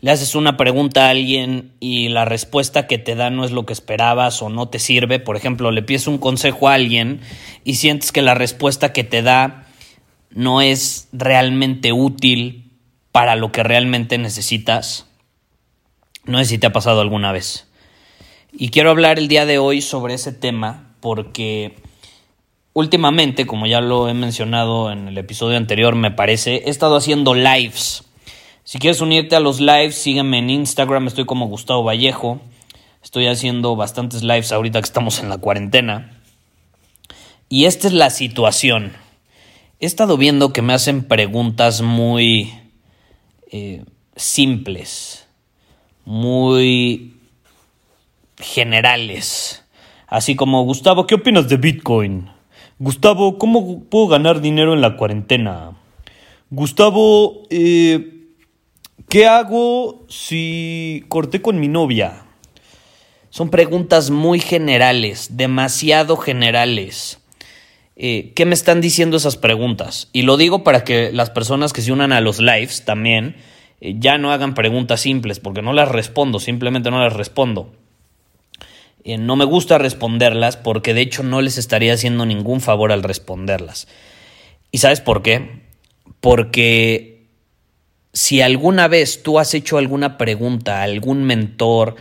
le haces una pregunta a alguien y la respuesta que te da no es lo que esperabas o no te sirve. Por ejemplo, le pides un consejo a alguien y sientes que la respuesta que te da no es realmente útil para lo que realmente necesitas. No sé si te ha pasado alguna vez. Y quiero hablar el día de hoy sobre ese tema porque últimamente, como ya lo he mencionado en el episodio anterior, me parece, he estado haciendo lives si quieres unirte a los lives, sígueme en Instagram, estoy como Gustavo Vallejo. Estoy haciendo bastantes lives ahorita que estamos en la cuarentena. Y esta es la situación. He estado viendo que me hacen preguntas muy eh, simples, muy generales. Así como, Gustavo, ¿qué opinas de Bitcoin? Gustavo, ¿cómo puedo ganar dinero en la cuarentena? Gustavo, eh, ¿Qué hago si corté con mi novia? Son preguntas muy generales, demasiado generales. Eh, ¿Qué me están diciendo esas preguntas? Y lo digo para que las personas que se unan a los lives también eh, ya no hagan preguntas simples, porque no las respondo, simplemente no las respondo. Eh, no me gusta responderlas porque de hecho no les estaría haciendo ningún favor al responderlas. ¿Y sabes por qué? Porque si alguna vez tú has hecho alguna pregunta a algún mentor,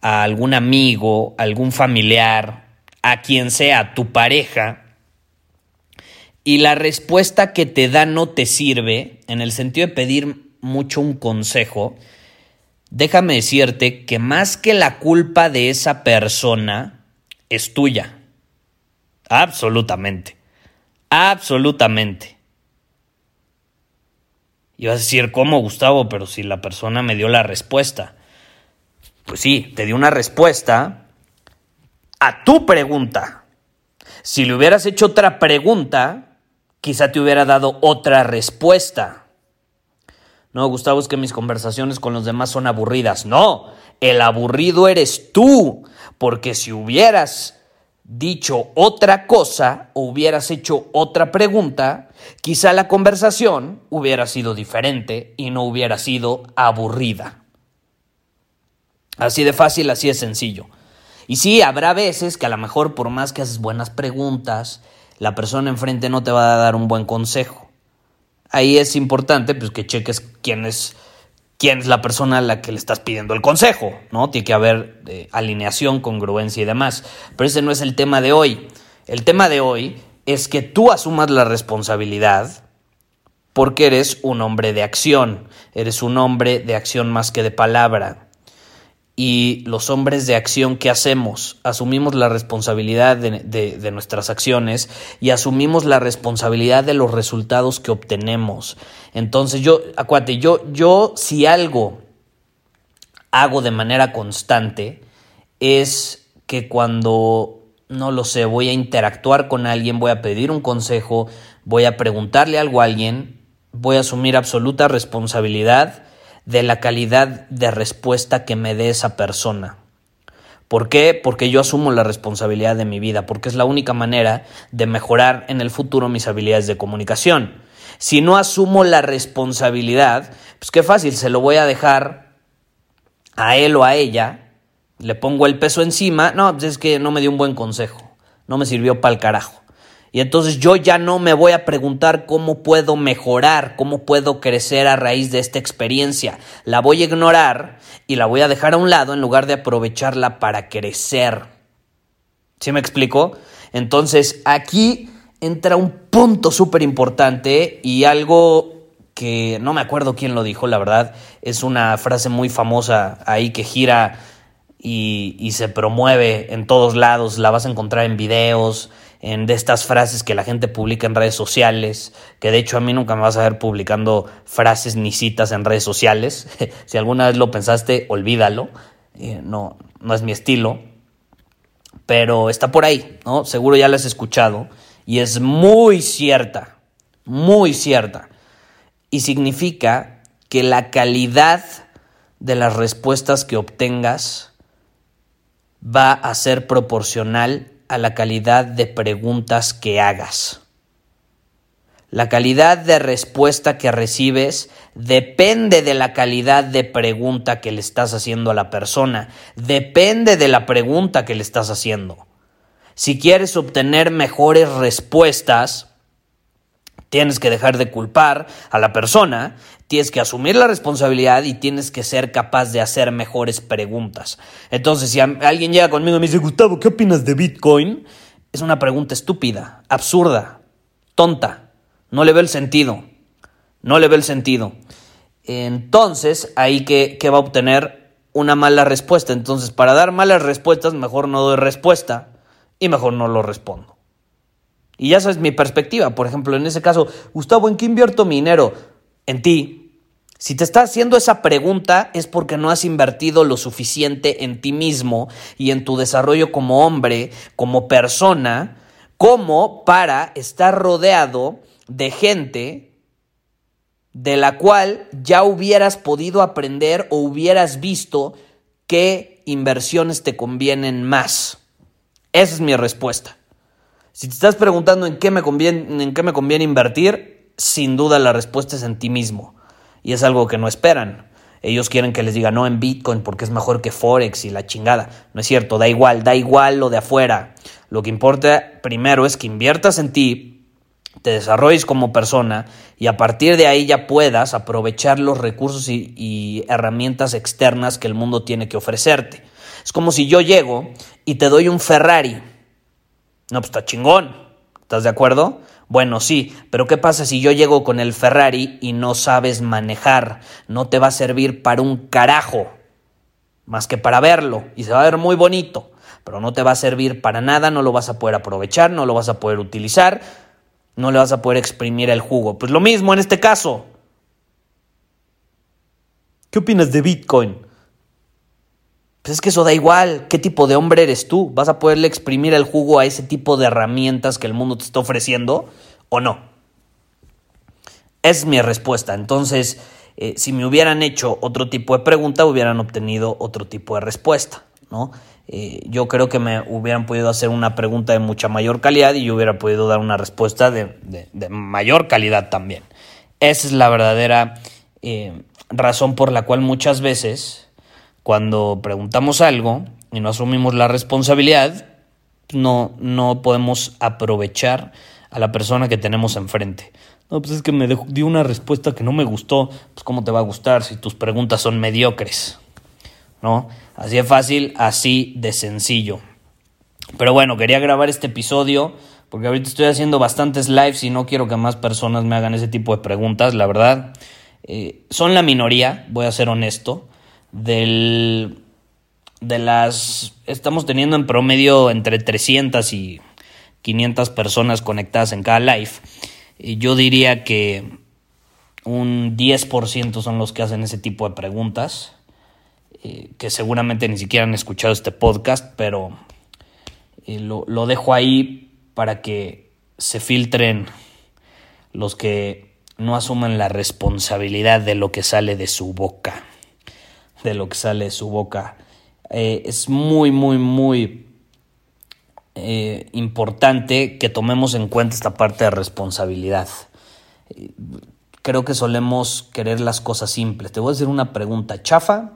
a algún amigo, a algún familiar, a quien sea, tu pareja, y la respuesta que te da no te sirve, en el sentido de pedir mucho un consejo, déjame decirte que más que la culpa de esa persona es tuya. Absolutamente. Absolutamente. Y vas a decir, ¿cómo, Gustavo? Pero si la persona me dio la respuesta. Pues sí, te dio una respuesta a tu pregunta. Si le hubieras hecho otra pregunta, quizá te hubiera dado otra respuesta. No, Gustavo, es que mis conversaciones con los demás son aburridas. No, el aburrido eres tú, porque si hubieras dicho otra cosa o hubieras hecho otra pregunta, quizá la conversación hubiera sido diferente y no hubiera sido aburrida. Así de fácil, así de sencillo. Y sí, habrá veces que a lo mejor por más que haces buenas preguntas, la persona enfrente no te va a dar un buen consejo. Ahí es importante pues, que cheques quién es quién es la persona a la que le estás pidiendo el consejo, ¿no? Tiene que haber eh, alineación, congruencia y demás. Pero ese no es el tema de hoy. El tema de hoy es que tú asumas la responsabilidad porque eres un hombre de acción, eres un hombre de acción más que de palabra y los hombres de acción que hacemos, asumimos la responsabilidad de, nuestras acciones y asumimos la responsabilidad de los resultados que obtenemos. Entonces yo, acuate, yo, yo si algo hago de manera constante es que cuando, no lo sé, voy a interactuar con alguien, voy a pedir un consejo, voy a preguntarle algo a alguien, voy a asumir absoluta responsabilidad de la calidad de respuesta que me dé esa persona. ¿Por qué? Porque yo asumo la responsabilidad de mi vida, porque es la única manera de mejorar en el futuro mis habilidades de comunicación. Si no asumo la responsabilidad, pues qué fácil, se lo voy a dejar a él o a ella, le pongo el peso encima, no, pues es que no me dio un buen consejo, no me sirvió para el carajo. Y entonces yo ya no me voy a preguntar cómo puedo mejorar, cómo puedo crecer a raíz de esta experiencia. La voy a ignorar y la voy a dejar a un lado en lugar de aprovecharla para crecer. ¿Sí me explico? Entonces aquí entra un punto súper importante y algo que no me acuerdo quién lo dijo, la verdad, es una frase muy famosa ahí que gira y, se promueve en todos lados, la vas a encontrar en videos, en de estas frases que la gente publica en redes sociales, que de hecho a mí nunca me vas a ver publicando frases ni citas en redes sociales. si alguna vez lo pensaste, olvídalo. Eh, no, no es mi estilo. Pero está por ahí, ¿no? Seguro ya la has escuchado. Y es muy cierta, muy cierta. Y significa que la calidad de las respuestas que obtengas va a ser proporcional a la calidad de preguntas que hagas. La calidad de respuesta que recibes depende de la calidad de pregunta que le estás haciendo a la persona, depende de la pregunta que le estás haciendo. Si quieres obtener mejores respuestas, tienes que dejar de culpar a la persona, tienes que asumir la responsabilidad y tienes que ser capaz de hacer mejores preguntas. Entonces, si alguien llega conmigo y me dice, Gustavo, ¿qué opinas de Bitcoin? Es una pregunta estúpida, absurda, tonta. No le ve el sentido. No le ve el sentido. Entonces, ahí que, va a obtener una mala respuesta. Entonces, para dar malas respuestas, mejor no doy respuesta y mejor no lo respondo. Y ya esa es mi perspectiva. Por ejemplo, en ese caso, Gustavo, ¿en qué invierto mi dinero? En ti. Si te está haciendo esa pregunta es porque no has invertido lo suficiente en ti mismo y en tu desarrollo como hombre, como persona, como para estar rodeado de gente de la cual ya hubieras podido aprender o hubieras visto qué inversiones te convienen más. Esa es mi respuesta. Si te estás preguntando en qué me conviene, en qué me conviene invertir, sin duda la respuesta es en ti mismo. Y es algo que no esperan. Ellos quieren que les diga no en Bitcoin porque es mejor que Forex y la chingada. No es cierto, da igual, da igual lo de afuera. Lo que importa primero es que inviertas en ti, te desarrolles como persona y a partir de ahí ya puedas aprovechar los recursos y, y herramientas externas que el mundo tiene que ofrecerte. Es como si yo llego y te doy un Ferrari. No, pues está chingón. ¿Estás de acuerdo? Bueno, sí, pero ¿qué pasa si yo llego con el Ferrari y no sabes manejar? No te va a servir para un carajo, más que para verlo, y se va a ver muy bonito, pero no te va a servir para nada, no lo vas a poder aprovechar, no lo vas a poder utilizar, no le vas a poder exprimir el jugo. Pues lo mismo en este caso. ¿Qué opinas de Bitcoin? Pues es que eso da igual, qué tipo de hombre eres tú. ¿Vas a poderle exprimir el jugo a ese tipo de herramientas que el mundo te está ofreciendo o no? Es mi respuesta. Entonces, eh, si me hubieran hecho otro tipo de pregunta, hubieran obtenido otro tipo de respuesta, ¿no? Eh, yo creo que me hubieran podido hacer una pregunta de mucha mayor calidad y yo hubiera podido dar una respuesta de, mayor calidad también. Esa es la verdadera eh, razón por la cual muchas veces cuando preguntamos algo y no asumimos la responsabilidad, no, no podemos aprovechar a la persona que tenemos enfrente. No, pues es que me dio una respuesta que no me gustó. Pues cómo te va a gustar si tus preguntas son mediocres. ¿No? Así de fácil, así de sencillo. Pero bueno, quería grabar este episodio porque ahorita estoy haciendo bastantes lives y no quiero que más personas me hagan ese tipo de preguntas, la verdad. Eh, son la minoría, voy a ser honesto del, de las... Estamos teniendo en promedio entre 300 y 500 personas conectadas en cada live. Y yo diría que un 10% son los que hacen ese tipo de preguntas, eh, que seguramente ni siquiera han escuchado este podcast, pero eh, lo, lo dejo ahí para que se filtren los que no asuman la responsabilidad de lo que sale de su boca de lo que sale de su boca. Eh, es muy, muy, muy eh, importante que tomemos en cuenta esta parte de responsabilidad. Creo que solemos querer las cosas simples. Te voy a hacer una pregunta chafa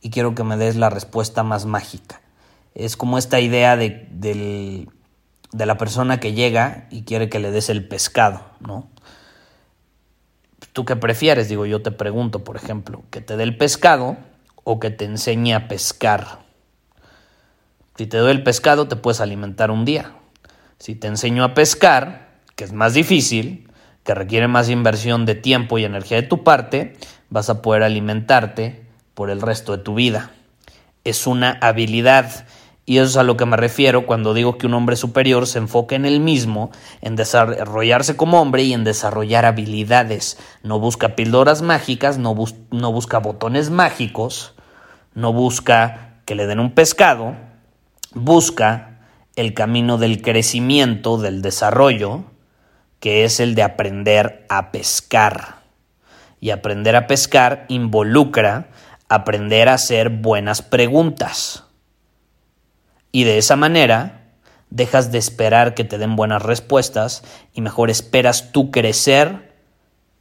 y quiero que me des la respuesta más mágica. Es como esta idea de, del, de la persona que llega y quiere que le des el pescado, ¿no? ¿Tú qué prefieres? Digo, yo te pregunto, por ejemplo, que te dé el pescado o que te enseñe a pescar. Si te doy el pescado, te puedes alimentar un día. Si te enseño a pescar, que es más difícil, que requiere más inversión de tiempo y energía de tu parte, vas a poder alimentarte por el resto de tu vida. Es una habilidad y eso es a lo que me refiero cuando digo que un hombre superior se enfoca en el mismo, en desarrollarse como hombre y en desarrollar habilidades. No busca píldoras mágicas, no, no busca botones mágicos, no busca que le den un pescado, busca el camino del crecimiento, del desarrollo, que es el de aprender a pescar. Y aprender a pescar involucra aprender a hacer buenas preguntas y de esa manera dejas de esperar que te den buenas respuestas y mejor esperas tú crecer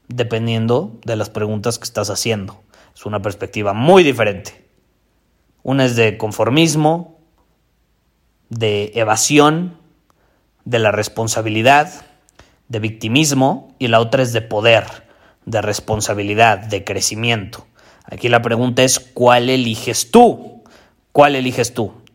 dependiendo de las preguntas que estás haciendo. Es una perspectiva muy diferente. Una es de conformismo, de evasión, de la responsabilidad, de victimismo y la otra es de poder, de responsabilidad, de crecimiento. Aquí la pregunta es, ¿cuál eliges tú? ¿Cuál eliges tú?